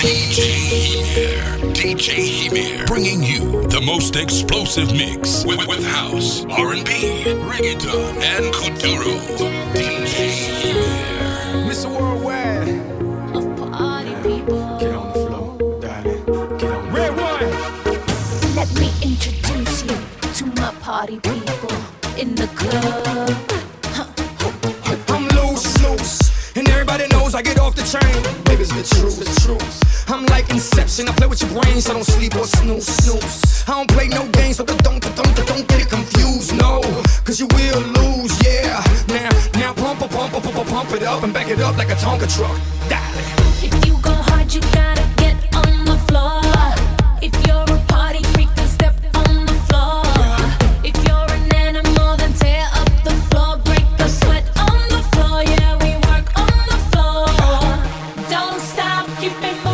DJ Hemir. DJ Hemir. Bringing you the most explosive mix with, with house, R&B, reggaeton, and kuduro. DJ Hemir. Mr. Worldwide. of party people. Get on the floor, darling. Get on Red one. Let me introduce you to my party people in the club. I get off the train. Baby, it's the truth, the truth. I'm like Inception. I play with your brains, so don't sleep or snooze, snooze. I don't play no games, so don't, don't, don't, don't get it confused. No, cause you will lose, yeah. Now, now pump, pump, pump, pump, pump it up and back it up like a Tonka truck. Darling. If you go hard, you gotta keep it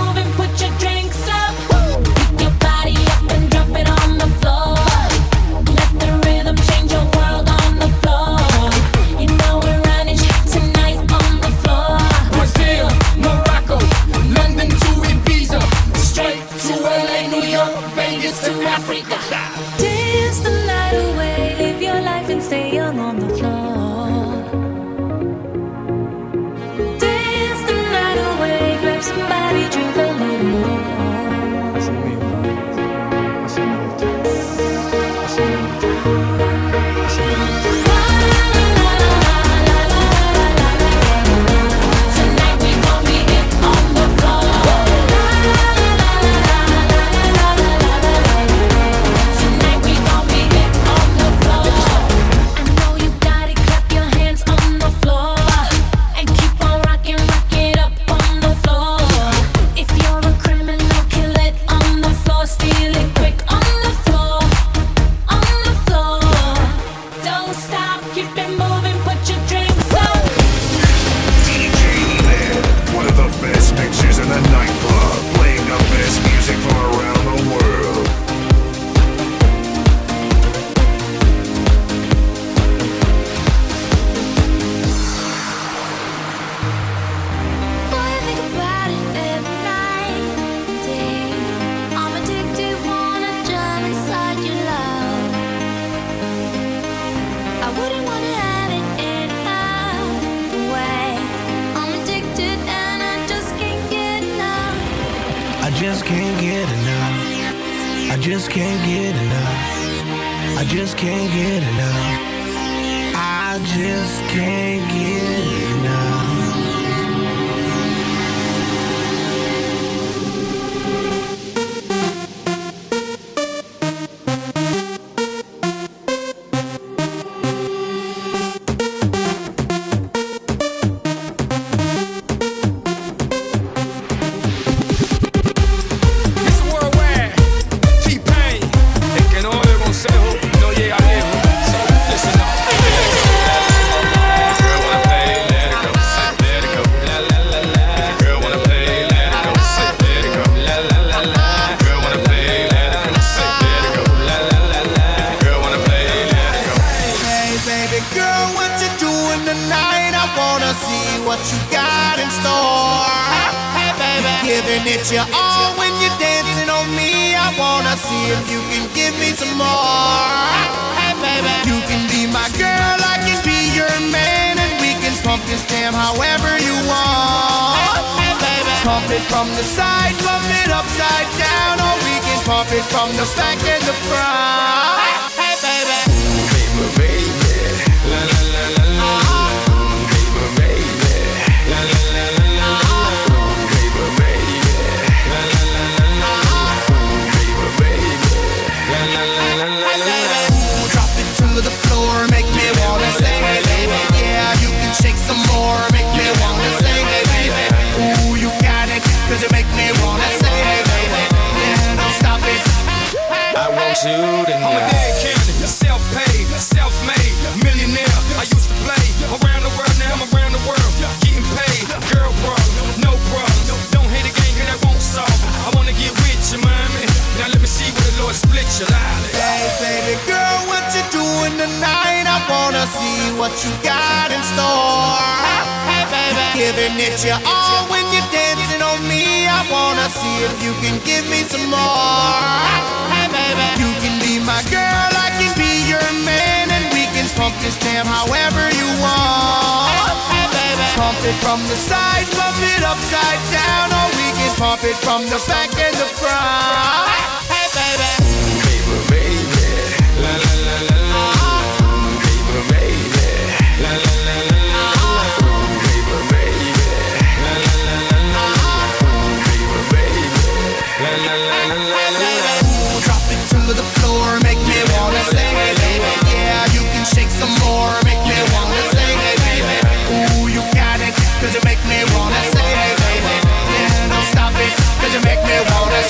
it from the side, pump it upside down, or we can pump it from the back and the front. attitude and I'm a dead cannon, self-paid, self-made, millionaire. I used to play around the world, now I'm around the world, getting paid. Girl problems, no problems. Don't hate the game, cause that won't solve. It. I wanna get with you, mommy. Now let me see where the Lord split your line. Hey, baby girl, what you doing tonight? I wanna see what you got in store. Hey, baby, giving it your all when you're dancing on me. I wanna see if you can give me some more. Hey, my girl, I can be your man, and we can pump this jam however you want. Pump it from the side, pump it upside down, or we can pump it from the back and the front.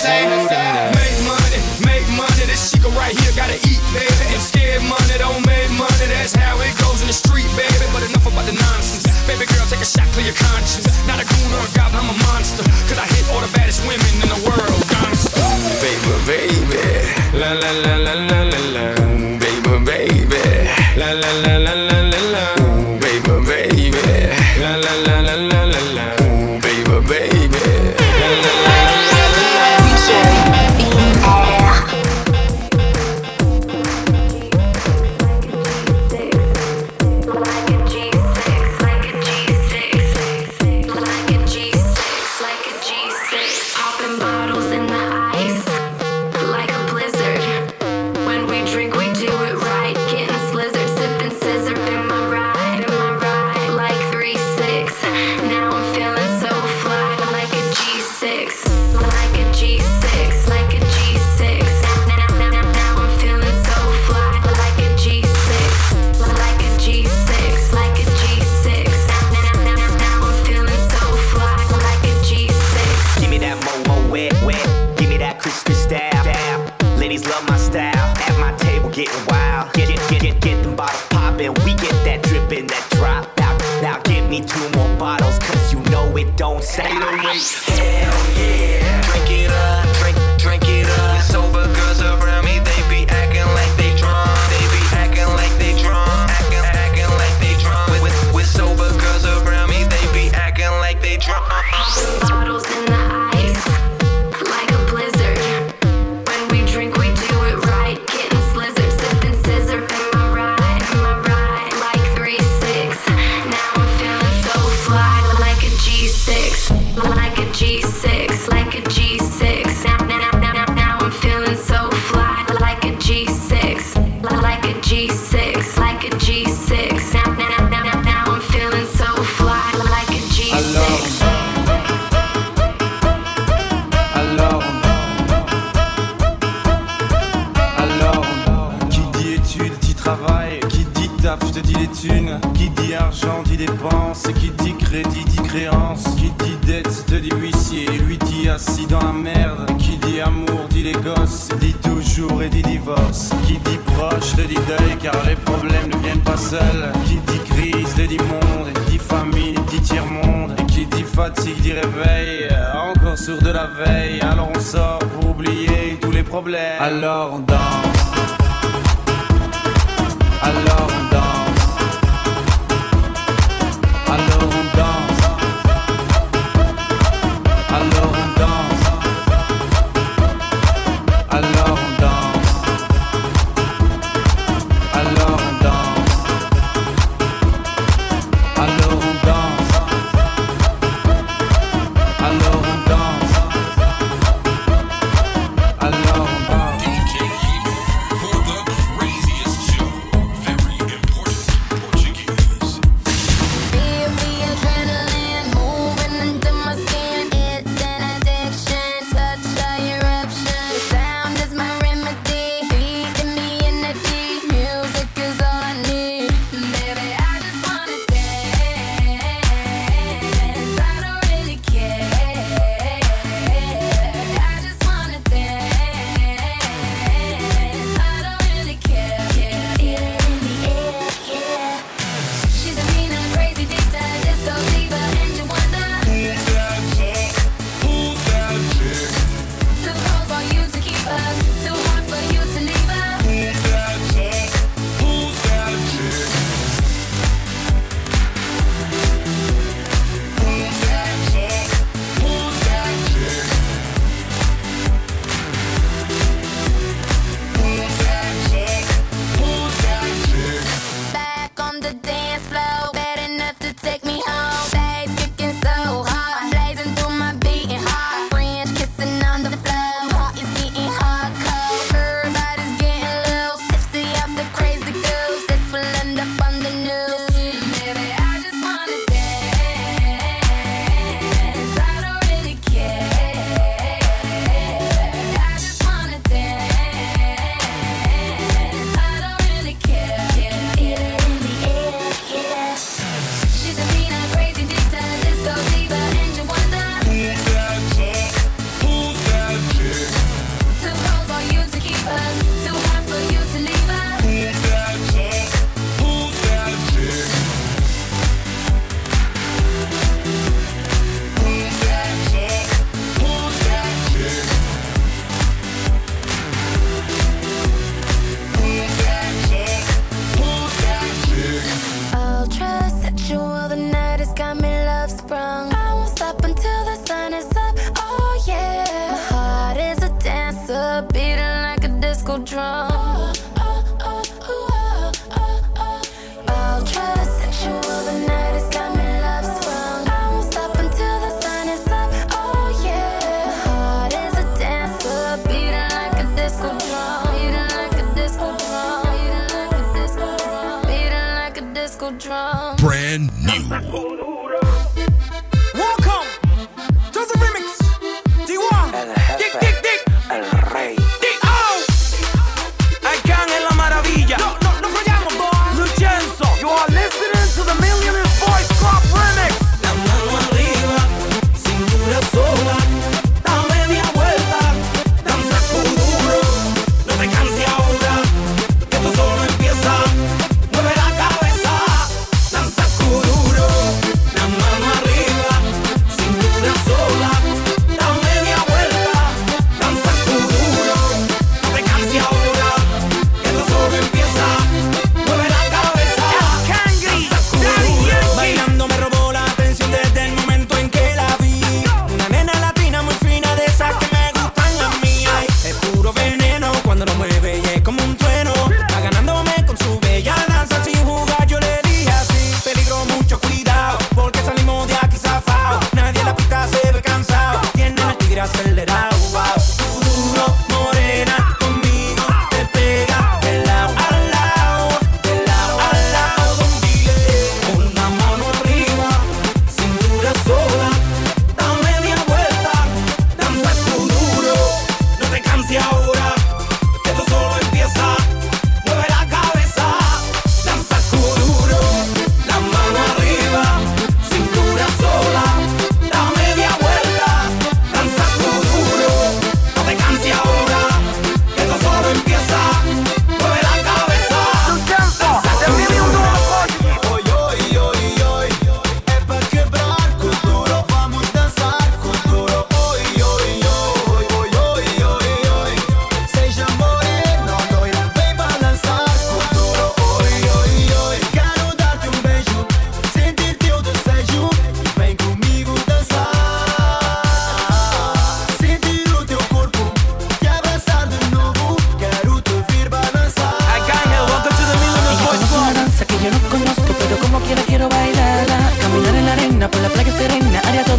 same. Make money, make money, this chica right here gotta eat, baby. If scared money don't make money, that's how it goes in the street, baby. But enough about the nonsense. Baby girl, take a shot, clear your conscience. Not a goon or a goblin, I'm a monster. stay awake. Alors on danse.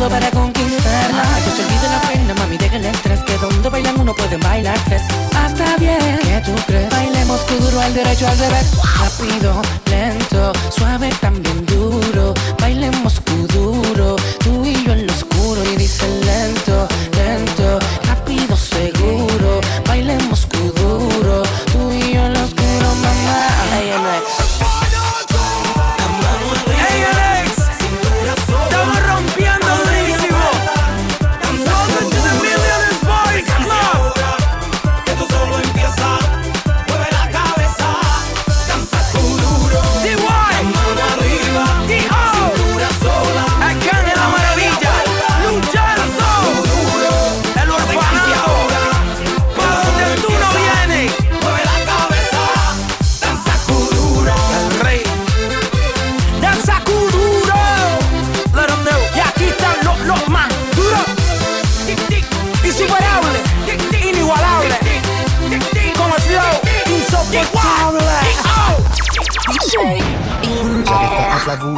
Todo para conquistarla. Que se olvide la pena, mami, déjale el estrés, que donde bailan uno puede bailar tres. Hasta bien, ¿qué tú crees? Bailemos duro al derecho, al revés. Rápido, lento, suave,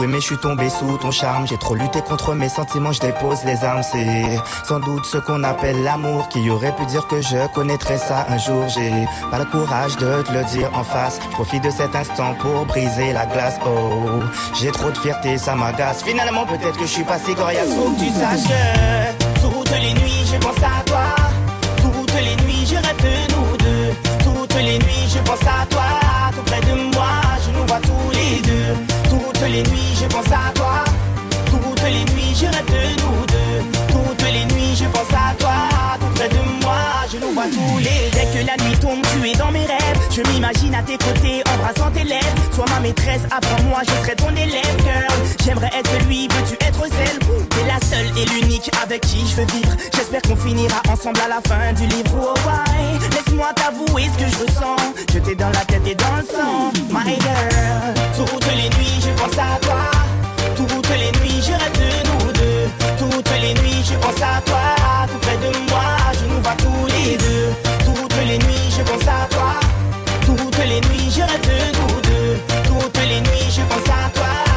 Mais je suis tombé sous ton charme. J'ai trop lutté contre mes sentiments, je dépose les armes. C'est sans doute ce qu'on appelle l'amour. Qui aurait pu dire que je connaîtrais ça un jour. J'ai pas le courage de te le dire en face. Profite de cet instant pour briser la glace. Oh, j'ai trop de fierté, ça m'agace. Finalement, peut-être que je suis pas si coriace. Faut que tu saches toutes les nuits, je pense à toi. Toutes les nuits, je rêve de nous deux. Toutes les nuits, je pense à les nuits, je pense à toi. Toutes les nuits, je rêve de nous deux. Toutes les nuits, je pense à toi. Près de moi, je nous vois tous les. Dès que la nuit tombe, tu es dans mes rêves. Je m'imagine à tes côtés, embrassant tes lèvres. Sois ma maîtresse, apprends-moi, je serai ton élève, girl. J'aimerais être celui, veux-tu être celle T'es la seule et l'unique avec qui je veux vivre. J'espère qu'on finira ensemble à la fin du livre. Oh, why? Laisse-moi t'avouer ce que je ressens. Je t'ai dans la tête et dans le sang, my girl. Toutes les nuits, je pense à toi. Toutes les nuits, je rêve de nous. Toutes les nuits, je pense à toi. Tout près de moi, je nous vois tous les deux. Toutes les nuits, je pense à toi. Toutes les nuits, je rêve de nous deux. Toutes les nuits, je pense à toi.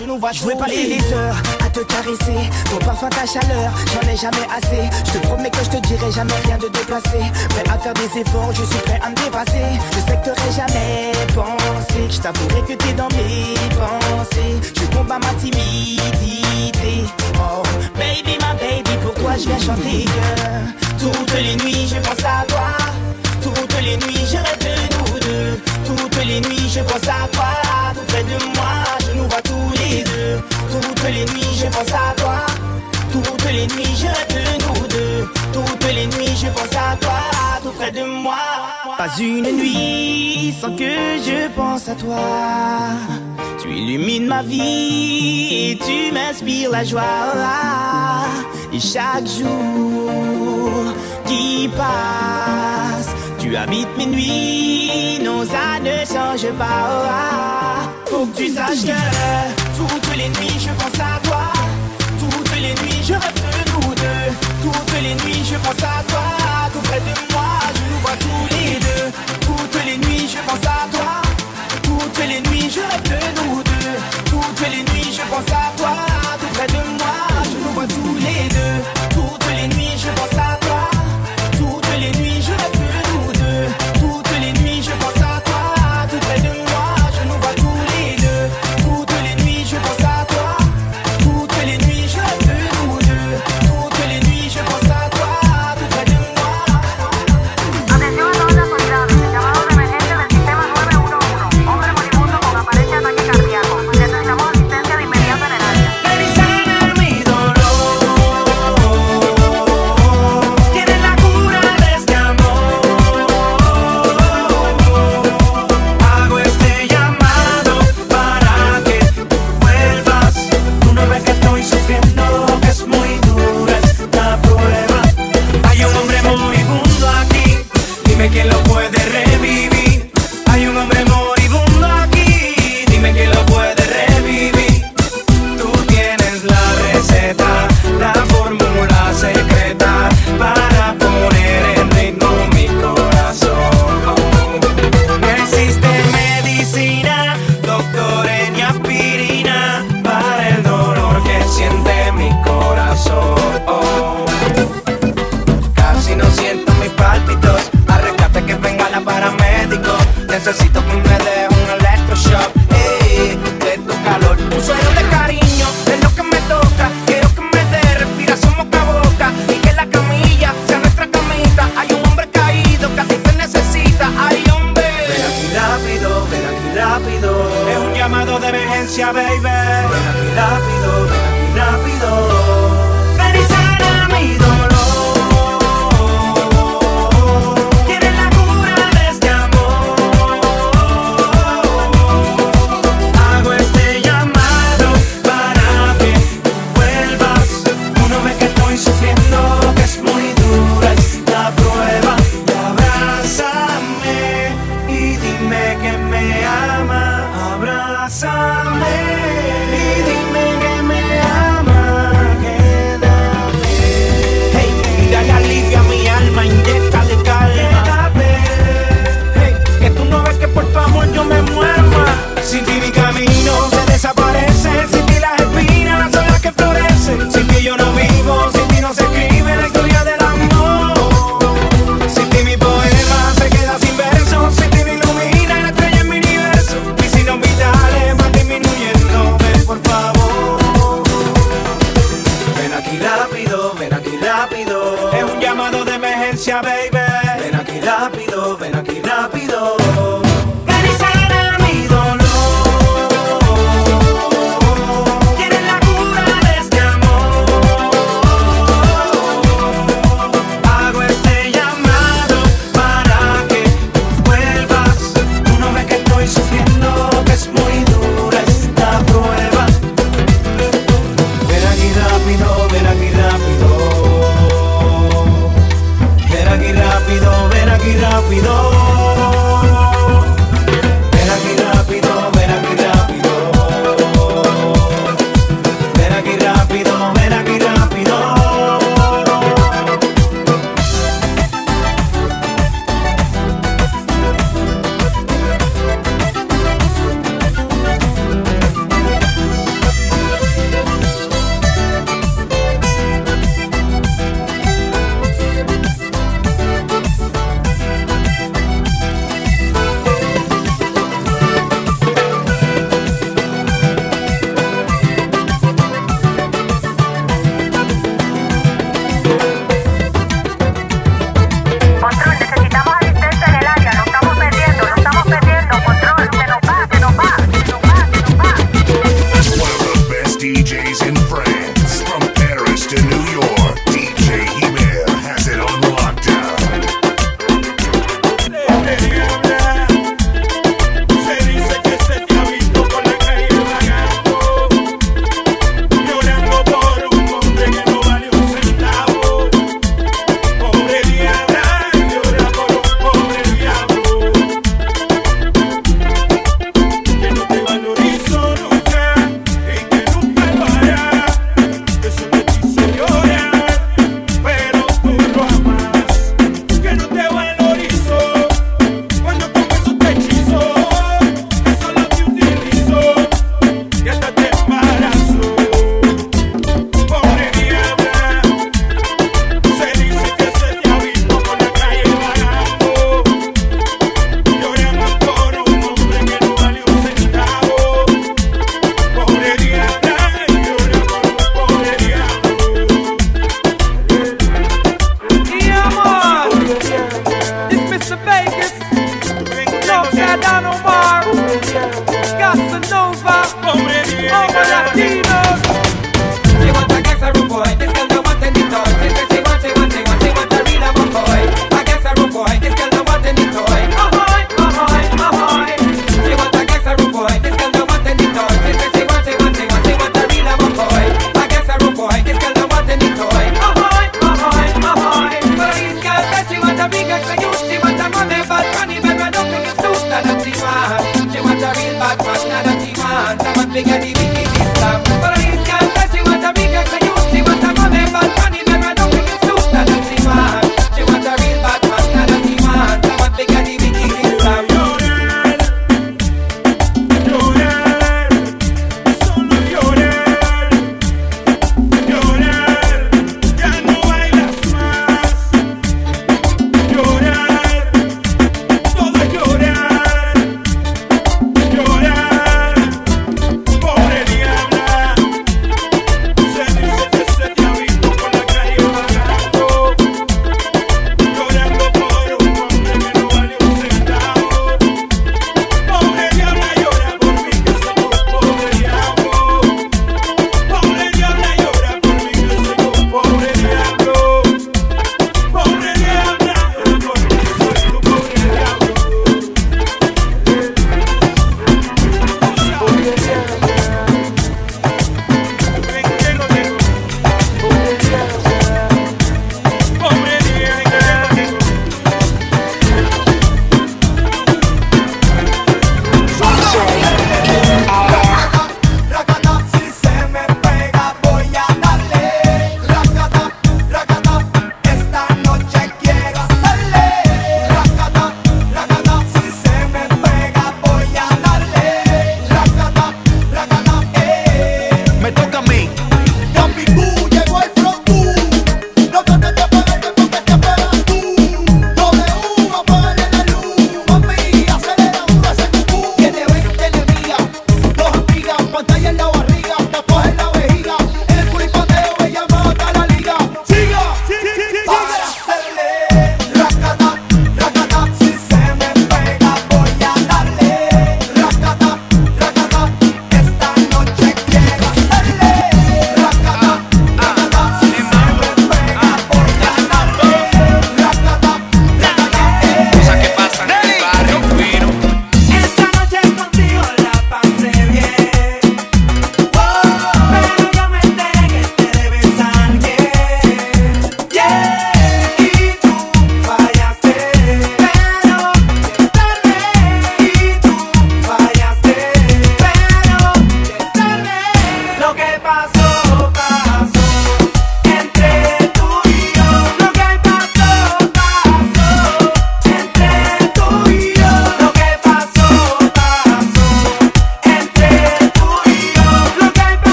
Je nous vois vais passer des heures à te caresser. Ton parfum, ta chaleur, j'en ai jamais assez. Je te promets que je te dirai jamais rien de déplacé. Prêt à faire des efforts, je suis prêt à me dépasser. Je sais que t'aurais jamais pensé je t'avouerai que t'es dans mes pensées. Je combats ma timidité. Oh, baby, ma baby, pour toi je viens chanter. que Toutes les nuits, je pense à toi. Toutes les nuits, je rêve de nous deux. Toutes les nuits, je pense à toi. Tout près de moi, tous les deux. Toutes les nuits, je pense à toi. Toutes les nuits, je rêve nous deux. Toutes les nuits, je pense à toi. Tout près de moi. Pas une nuit sans que je pense à toi. Tu illumines ma vie et tu m'inspires la joie. Et chaque jour qui passe, tu habites mes nuits, nos âmes ne changent pas. Faut que tu saches que toutes les nuits je pense à toi. Toutes les nuits je rêve de nous deux. Toutes les nuits je pense à toi. Tout près de moi, je nous vois tous les deux. Toutes les nuits je pense à toi. Toutes les nuits je rêve de nous deux. Toutes les nuits je pense à toi. Tout près de moi, je nous vois tous les deux.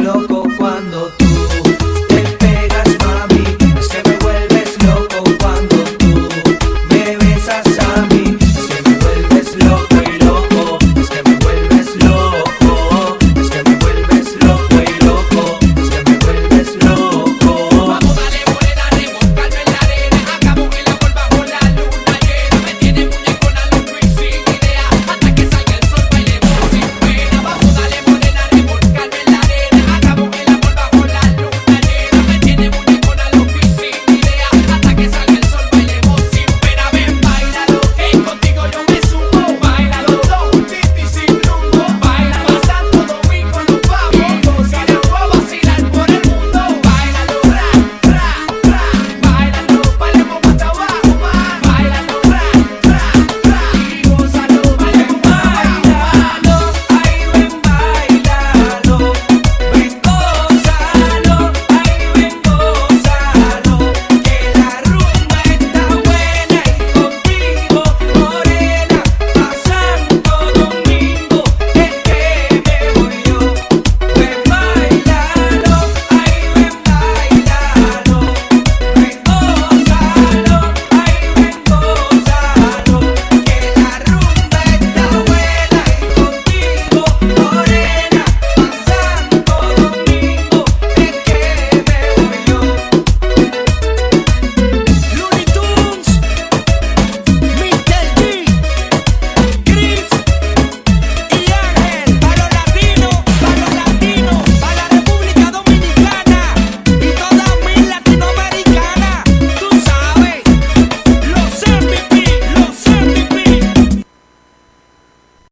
es.